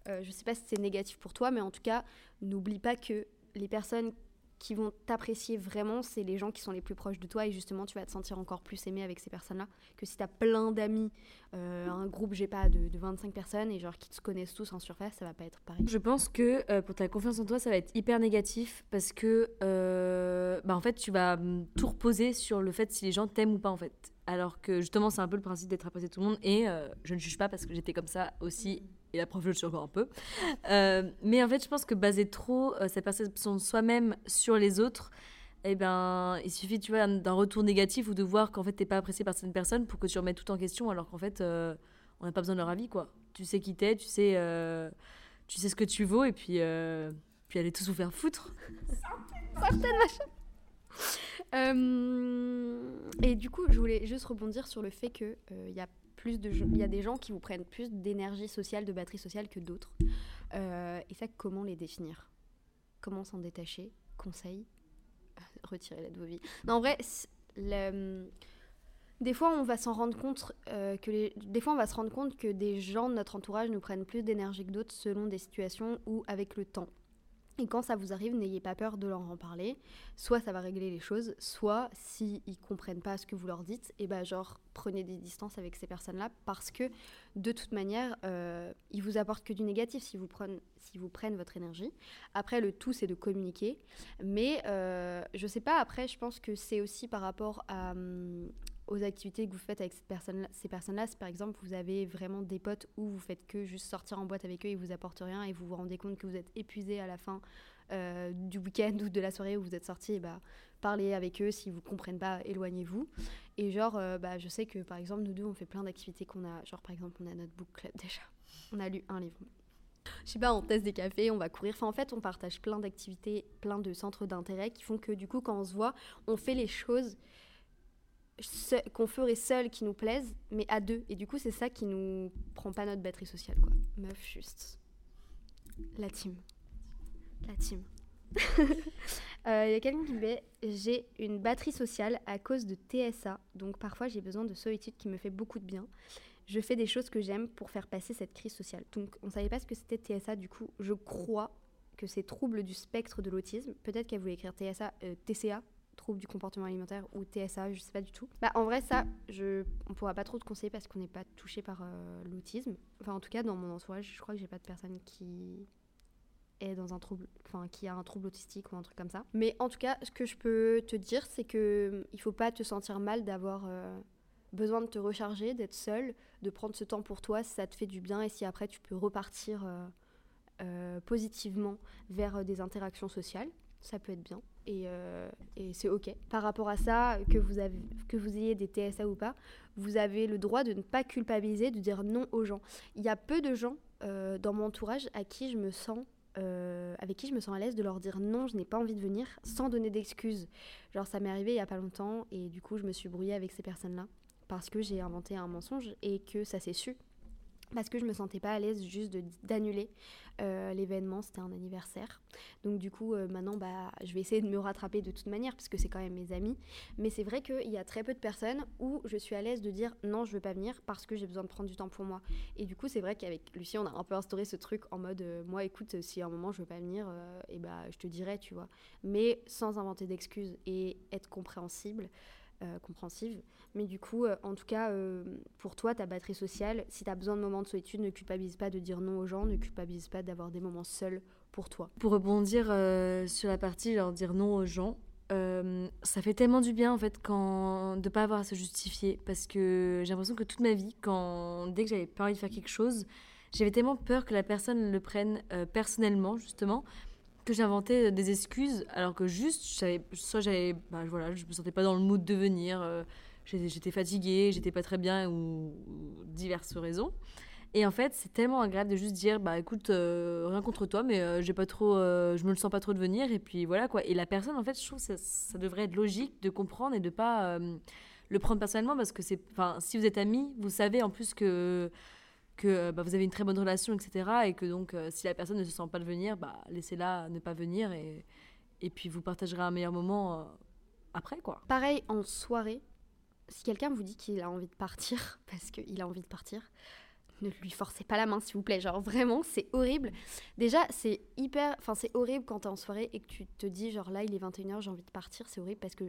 Euh, je ne sais pas si c'est négatif pour toi, mais en tout cas, n'oublie pas que les personnes qui vont t'apprécier vraiment, c'est les gens qui sont les plus proches de toi et justement tu vas te sentir encore plus aimé avec ces personnes-là que si tu as plein d'amis, euh, un groupe, j'ai pas, de, 25 personnes et genre qui te connaissent tous en surface, ça va pas être pareil. Je pense que euh, pour ta confiance en toi, ça va être hyper négatif parce que bah, en fait tu vas hum, tout reposer sur le fait si les gens t'aiment ou pas en fait alors que justement c'est un peu le principe d'être apprécié de tout le monde et euh, je ne juge pas parce que j'étais comme ça aussi et la preuve je le suis encore un peu. Euh, mais en fait je pense que baser trop euh, cette perception de soi-même sur les autres eh ben il suffit tu vois d'un retour négatif ou de voir qu'en fait t'es pas apprécié par certaines personnes pour que tu remettes tout en question alors qu'en fait on n'a pas besoin de leur avis quoi. Tu sais qui t'es tu sais tu sais ce que tu vaux et puis puis allez tous vous faire foutre certaines machin. euh, et du coup, je voulais juste rebondir sur le fait qu'il il euh, y a plus de il y a des gens qui vous prennent plus d'énergie sociale, de batterie sociale que d'autres. Euh, et ça, comment les définir? Comment s'en détacher? Conseil Retirez-la de vos vies. Non, en vrai, des fois, on va s'en rendre compte que des fois, on va se rendre compte que des gens de notre entourage nous prennent plus d'énergie que d'autres selon des situations ou avec le temps. Et quand ça vous arrive, n'ayez pas peur de leur en parler. Soit ça va régler les choses, soit s'ils ne comprennent pas ce que vous leur dites, et ben genre prenez des distances avec ces personnes-là parce que de toute manière, euh, ils vous apportent que du négatif si si vous prennent votre énergie. Après, le tout, c'est de communiquer. Mais euh, je sais pas, après, je pense que c'est aussi par rapport à, hum, aux activités que vous faites avec ces personnes-là. Si par exemple vous avez vraiment des potes où vous faites que juste sortir en boîte avec eux et vous apportent rien et vous vous rendez compte que vous êtes épuisé à la fin euh, du week-end ou de la soirée où vous êtes sorti, bah, parlez avec eux. S'ils vous comprennent pas, éloignez-vous. Et genre, euh, bah, je sais que par exemple, nous deux, on fait plein d'activités qu'on a. Genre, par exemple, on a notre book club déjà. On a lu un livre. Je sais pas, on teste des cafés, on va courir. Enfin, en fait, on partage plein d'activités, plein de centres d'intérêt qui font que du coup, quand on se voit, on fait les choses qu'on ferait seul qui nous plaisent, mais à deux. Et du coup, c'est ça qui nous prend pas notre batterie sociale, quoi. Meuf, juste. La team. La team. Il euh, y a quelqu'un qui dit J'ai une batterie sociale à cause de TSA, donc parfois j'ai besoin de solitude qui me fait beaucoup de bien. Je fais des choses que j'aime pour faire passer cette crise sociale. Donc on savait pas ce que c'était TSA, du coup je crois que c'est trouble du spectre de l'autisme. Peut-être qu'elle voulait écrire TSA, euh, TCA, trouble du comportement alimentaire ou TSA, je sais pas du tout. Bah en vrai ça, je, on pourra pas trop te conseiller parce qu'on n'est pas touché par euh, l'autisme. Enfin en tout cas dans mon entourage, je crois que j'ai pas de personne qui est dans un trouble, enfin qui a un trouble autistique ou un truc comme ça. Mais en tout cas, ce que je peux te dire, c'est que il faut pas te sentir mal d'avoir euh, besoin de te recharger, d'être seul, de prendre ce temps pour toi si ça te fait du bien et si après tu peux repartir euh, positivement vers des interactions sociales, ça peut être bien. Et, euh, et c'est ok. Par rapport à ça, que vous, avez, que vous ayez des TSA ou pas, vous avez le droit de ne pas culpabiliser, de dire non aux gens. Il y a peu de gens euh, dans mon entourage à qui je me sens euh, avec qui je me sens à l'aise de leur dire non, je n'ai pas envie de venir, sans donner d'excuses. Genre, ça m'est arrivé il y a pas longtemps, et du coup, je me suis brouillée avec ces personnes-là, parce que j'ai inventé un mensonge et que ça s'est su parce que je me sentais pas à l'aise juste d'annuler euh, l'événement, c'était un anniversaire. Donc du coup, euh, maintenant, bah, je vais essayer de me rattraper de toute manière, puisque c'est quand même mes amis. Mais c'est vrai qu'il y a très peu de personnes où je suis à l'aise de dire non, je veux pas venir parce que j'ai besoin de prendre du temps pour moi. Et du coup, c'est vrai qu'avec Lucie, on a un peu instauré ce truc en mode, euh, moi, écoute, si à un moment je veux pas venir, et bah, je te dirai, tu vois. Mais sans inventer d'excuses et être compréhensible. Euh, compréhensive. Mais du coup, euh, en tout cas, euh, pour toi, ta batterie sociale, si tu as besoin de moments de solitude, ne culpabilise pas de dire non aux gens, ne culpabilise pas d'avoir des moments seuls pour toi. Pour rebondir euh, sur la partie, genre dire non aux gens, ça fait tellement du bien en fait quand de pas avoir à se justifier parce que j'ai l'impression que toute ma vie, quand dès que j'avais pas envie de faire quelque chose, j'avais tellement peur que la personne le prenne personnellement justement que j'inventais des excuses alors que juste soit j'avais bah, voilà je me sentais pas dans le mood de venir euh, j'étais fatiguée j'étais pas très bien ou, diverses raisons et en fait, c'est tellement agréable de juste dire, bah écoute, euh, rien contre toi, mais euh, j'ai pas trop, euh, je me le sens pas trop de venir, et puis voilà quoi. Et la personne, en fait, je trouve que ça, ça devrait être logique de comprendre et de pas euh, le prendre personnellement, parce que c'est, enfin, si vous êtes amis, vous savez en plus que que euh, bah, vous avez une très bonne relation, etc. Et que donc, euh, si la personne ne se sent pas de venir, bah laissez-la ne pas venir, et et puis vous partagerez un meilleur moment euh, après quoi. Pareil, en soirée, si quelqu'un vous dit qu'il a envie de partir, parce qu'il a envie de partir, ne lui forcez pas la main, s'il vous plaît. Genre, vraiment, c'est horrible. Déjà, c'est hyper. Enfin, c'est horrible quand t'es en soirée et que tu te dis, genre, là, il est 21h, j'ai envie de partir. C'est horrible parce que,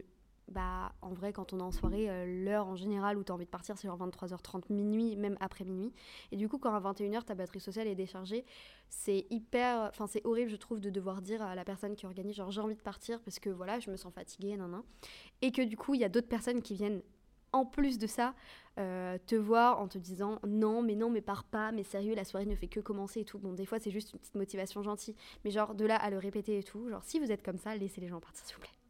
bah, en vrai, quand on est en soirée, euh, l'heure en général où t'as envie de partir, c'est genre 23h30, minuit, même après minuit. Et du coup, quand à 21h, ta batterie sociale est déchargée, c'est hyper. Enfin, c'est horrible, je trouve, de devoir dire à la personne qui organise, genre, j'ai envie de partir parce que, voilà, je me sens fatiguée, nan, nan. Et que, du coup, il y a d'autres personnes qui viennent en plus de ça, euh, te voir en te disant non, mais non, mais pars pas, mais sérieux, la soirée ne fait que commencer et tout. Bon, des fois, c'est juste une petite motivation gentille, mais genre de là à le répéter et tout, genre si vous êtes comme ça, laissez les gens partir, s'il vous plaît.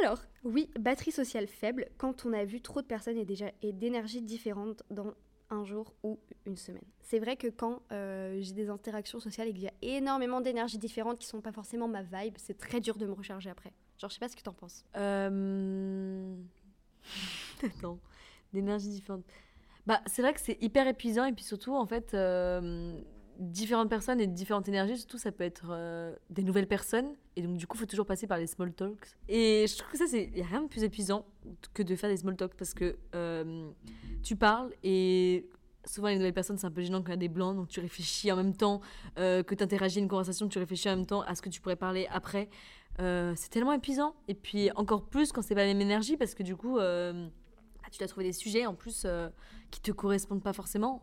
Alors, oui, batterie sociale faible quand on a vu trop de personnes et déjà et d'énergie différentes dans un jour ou une semaine. C'est vrai que quand euh, j'ai des interactions sociales et qu'il y a énormément d'énergies différentes qui sont pas forcément ma vibe, c'est très dur de me recharger après. Genre, je sais pas ce que t'en penses. Euh... Attends, d'énergie différente. Bah, c'est vrai que c'est hyper épuisant et puis surtout, en fait, différentes personnes et différentes énergies, surtout, ça peut être des nouvelles personnes. Et donc, du coup, il faut toujours passer par les small talks. Et je trouve que ça, c'est. Il n'y a rien de plus épuisant que de faire des small talks parce que euh, tu parles et. Souvent, les nouvelles personnes, c'est un peu gênant quand il y a des blancs, donc tu réfléchis en même temps euh, que tu interagis à une conversation, tu réfléchis en même temps à ce que tu pourrais parler après. Euh, c'est tellement épuisant. Et puis, encore plus quand c'est pas la même énergie, parce que du coup, bah, tu dois trouver des sujets en plus euh, qui te correspondent pas forcément,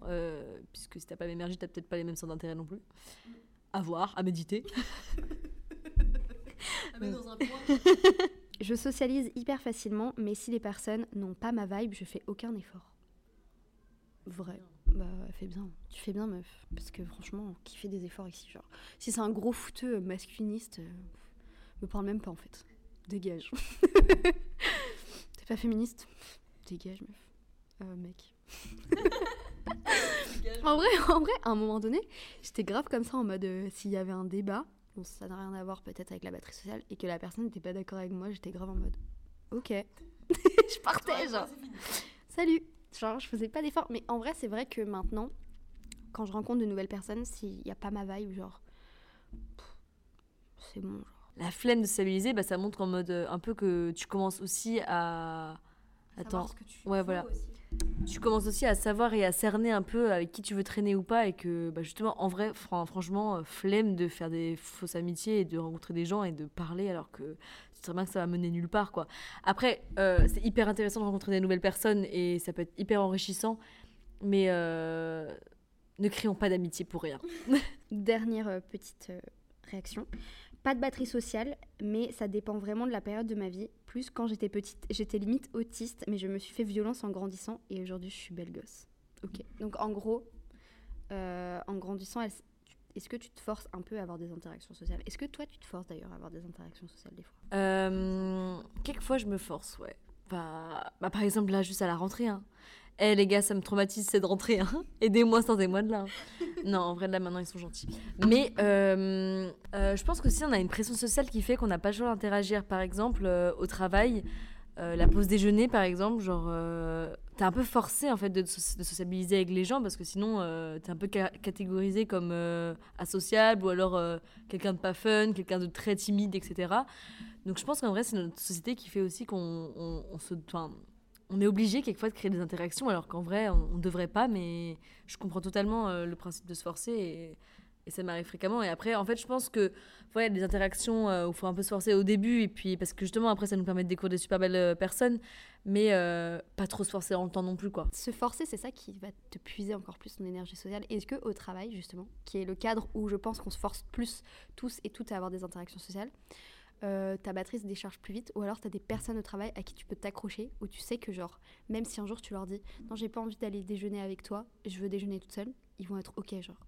puisque si t'as pas la même énergie, t'as peut-être pas les mêmes centres d'intérêt non plus. À voir, à méditer. Je socialise hyper facilement, mais si les personnes n'ont pas ma vibe, je fais aucun effort. Vrai. Bah, fais bien. Tu fais bien, meuf. Parce que franchement, qui fait des efforts ici Genre, si c'est un gros fouteux masculiniste, euh, me parle même pas en fait. Dégage. T'es pas féministe? Dégage, meuf. Euh, mec. en vrai, en vrai, à un moment donné, j'étais grave comme ça en mode euh, s'il y avait un débat, bon, ça n'a rien à voir peut-être avec la batterie sociale, et que la personne n'était pas d'accord avec moi, j'étais grave en mode ok. je partais, genre. Salut Genre, je faisais pas d'effort. Mais en vrai, c'est vrai que maintenant, quand je rencontre de nouvelles personnes, s'il n'y a pas ma vibe, genre. C'est bon, genre. La flemme de se stabiliser, bah, ça montre en mode euh, un peu que tu commences aussi à. Attends. Ouais, voilà. Tu commences aussi à savoir et à cerner un peu avec qui tu veux traîner ou pas et que bah, justement en vrai fran- franchement euh, flemme de faire des fausses amitiés et de rencontrer des gens et de parler alors que tu sais bien que ça va mener nulle part quoi. Après euh, c'est hyper intéressant de rencontrer des nouvelles personnes et ça peut être hyper enrichissant mais euh, ne créons pas d'amitié pour rien. Dernière petite réaction. Pas de batterie sociale, mais ça dépend vraiment de la période de ma vie. Plus quand j'étais petite, j'étais limite autiste, mais je me suis fait violence en grandissant et aujourd'hui je suis belle gosse. Ok. Donc en gros, euh, en grandissant, est-ce que tu te forces un peu à avoir des interactions sociales? Est-ce que toi, tu te forces d'ailleurs à avoir des interactions sociales des fois? Euh, quelquefois, je me force, ouais. Bah, bah, par exemple, là, juste à la rentrée. Hein. Eh, les gars, ça me traumatise, c'est de rentrer. Hein. Aidez-moi, sortez-moi de là. hein. non, en vrai, là, maintenant, ils sont gentils. Mais euh, euh, je pense que si on a une pression sociale qui fait qu'on n'a pas le choix d'interagir, par exemple, euh, au travail, la pause déjeuner, par exemple, genre, t'es un peu forcé, en fait, de, so- de sociabiliser avec les gens parce que sinon, t'es un peu ca- catégorisé comme asociable ou alors quelqu'un de pas fun, quelqu'un de très timide, etc. Donc je pense qu'en vrai, c'est notre société qui fait aussi qu'on on, on se, on est obligé quelquefois de créer des interactions, alors qu'en vrai, on ne devrait pas, mais je comprends totalement euh, le principe de se forcer et, ça m'arrive fréquemment. Et après, en fait, je pense que a des interactions euh, où il faut un peu se forcer au début, et puis parce que justement, après, ça nous permet de découvrir des super belles euh, personnes, mais pas trop se forcer dans le temps non plus, quoi. Se forcer, c'est ça qui va te puiser encore plus ton énergie sociale. Est-ce que au travail, justement, qui est le cadre où je pense qu'on se force plus tous et toutes à avoir des interactions sociales, euh, ta batterie se décharge plus vite ou alors tu as des personnes au travail à qui tu peux t'accrocher où tu sais que genre même si un jour tu leur dis non j'ai pas envie d'aller déjeuner avec toi je veux déjeuner toute seule ils vont être ok genre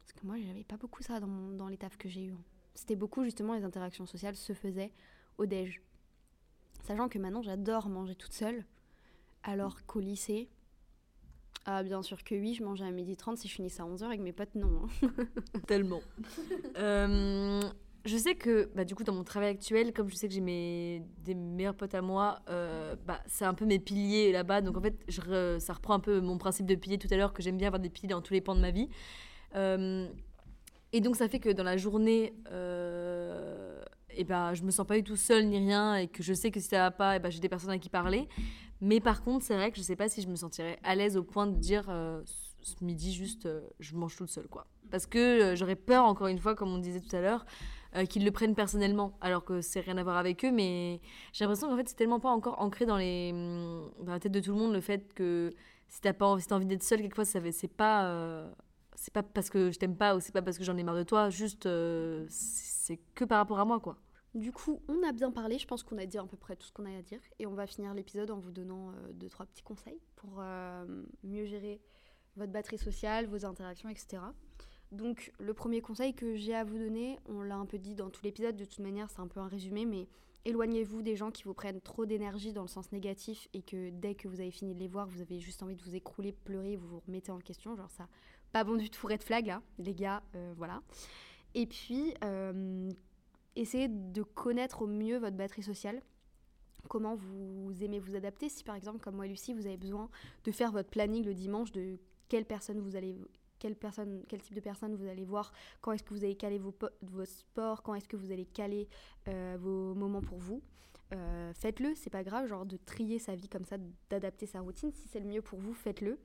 parce que moi j'avais pas beaucoup ça dans, mon- dans les tafs que j'ai eu hein. c'était beaucoup justement les interactions sociales se faisaient au déj sachant que maintenant j'adore manger toute seule alors qu'au lycée ah bien sûr que oui je mangeais à 12h30 si je finissais à 11h avec mes potes non hein. Tellement. Euh, je sais que, bah, du coup, dans mon travail actuel, comme je sais que j'ai mes, des meilleurs potes à moi, euh, bah, c'est un peu mes piliers là-bas. Donc, en fait, ça reprend un peu mon principe de pilier tout à l'heure, que j'aime bien avoir des piliers dans tous les pans de ma vie. Euh, et donc, ça fait que dans la journée, euh, et bah, je me sens pas du tout seule ni rien, et que je sais que si ça va pas, et bah, j'ai des personnes à qui parler. Mais par contre, c'est vrai que je sais pas si je me sentirais à l'aise au point de dire euh, ce midi juste, je mange toute seule, quoi. Parce que j'aurais peur, encore une fois, comme on disait tout à l'heure, euh, qu'ils le prennent personnellement, alors que c'est rien à voir avec eux. Mais j'ai l'impression qu'en fait, c'est tellement pas encore ancré dans, les, hum, dans la tête de tout le monde le fait que si t'as pas envie, si t'as envie d'être seule, quelquefois, c'est pas. euh, c'est pas parce que je t'aime pas ou c'est pas parce que j'en ai marre de toi, juste euh, c'est que par rapport à moi, quoi. Du coup, on a bien parlé, je pense qu'on a dit à peu près tout ce qu'on a à dire. Et on va finir l'épisode en vous donnant euh, deux, trois petits conseils pour mieux gérer votre batterie sociale, vos interactions, etc. Donc, le premier conseil que j'ai à vous donner, on l'a un peu dit dans tout l'épisode, de toute manière, c'est un peu un résumé, mais éloignez-vous des gens qui vous prennent trop d'énergie dans le sens négatif et que dès que vous avez fini de les voir, vous avez juste envie de vous écrouler, pleurer, vous vous remettez en question. Genre, ça, pas bon du tout, red flag là, les gars, euh, voilà. Et puis, euh, essayez de connaître au mieux votre batterie sociale. Comment vous aimez vous adapter? Si par exemple, comme moi Lucie, vous avez besoin de faire votre planning le dimanche de quelle personne vous allez quelle personne, quel type de personne vous allez voir, quand est-ce que vous allez caler vos, po- vos sports, quand est-ce que vous allez caler euh, vos moments pour vous. Euh, faites-le, c'est pas grave, genre de trier sa vie comme ça, d'adapter sa routine. Si c'est le mieux pour vous, faites-le.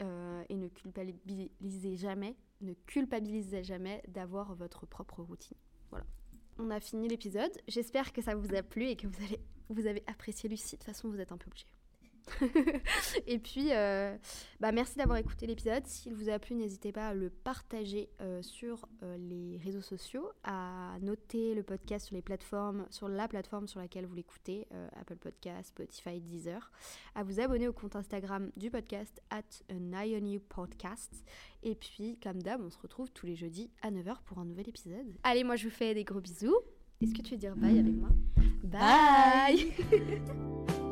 Euh, et ne culpabilisez jamais, ne culpabilisez jamais d'avoir votre propre routine. Voilà. On a fini l'épisode. J'espère que ça vous a plu et que vous, allez, vous avez apprécié Lucie. De toute façon, vous êtes un peu obligés. et puis, euh, bah merci d'avoir écouté l'épisode. S'il vous a plu, n'hésitez pas à le partager euh, sur euh, les réseaux sociaux, à noter le podcast sur les plateformes, sur la plateforme sur laquelle vous l'écoutez, Apple Podcast, Spotify, Deezer, à vous abonner au compte Instagram du podcast at Podcast. Et puis, comme d'hab, on se retrouve tous les jeudis à 9h pour un nouvel épisode. Allez, moi je vous fais des gros bisous. Est-ce que tu veux dire bye avec moi? Bye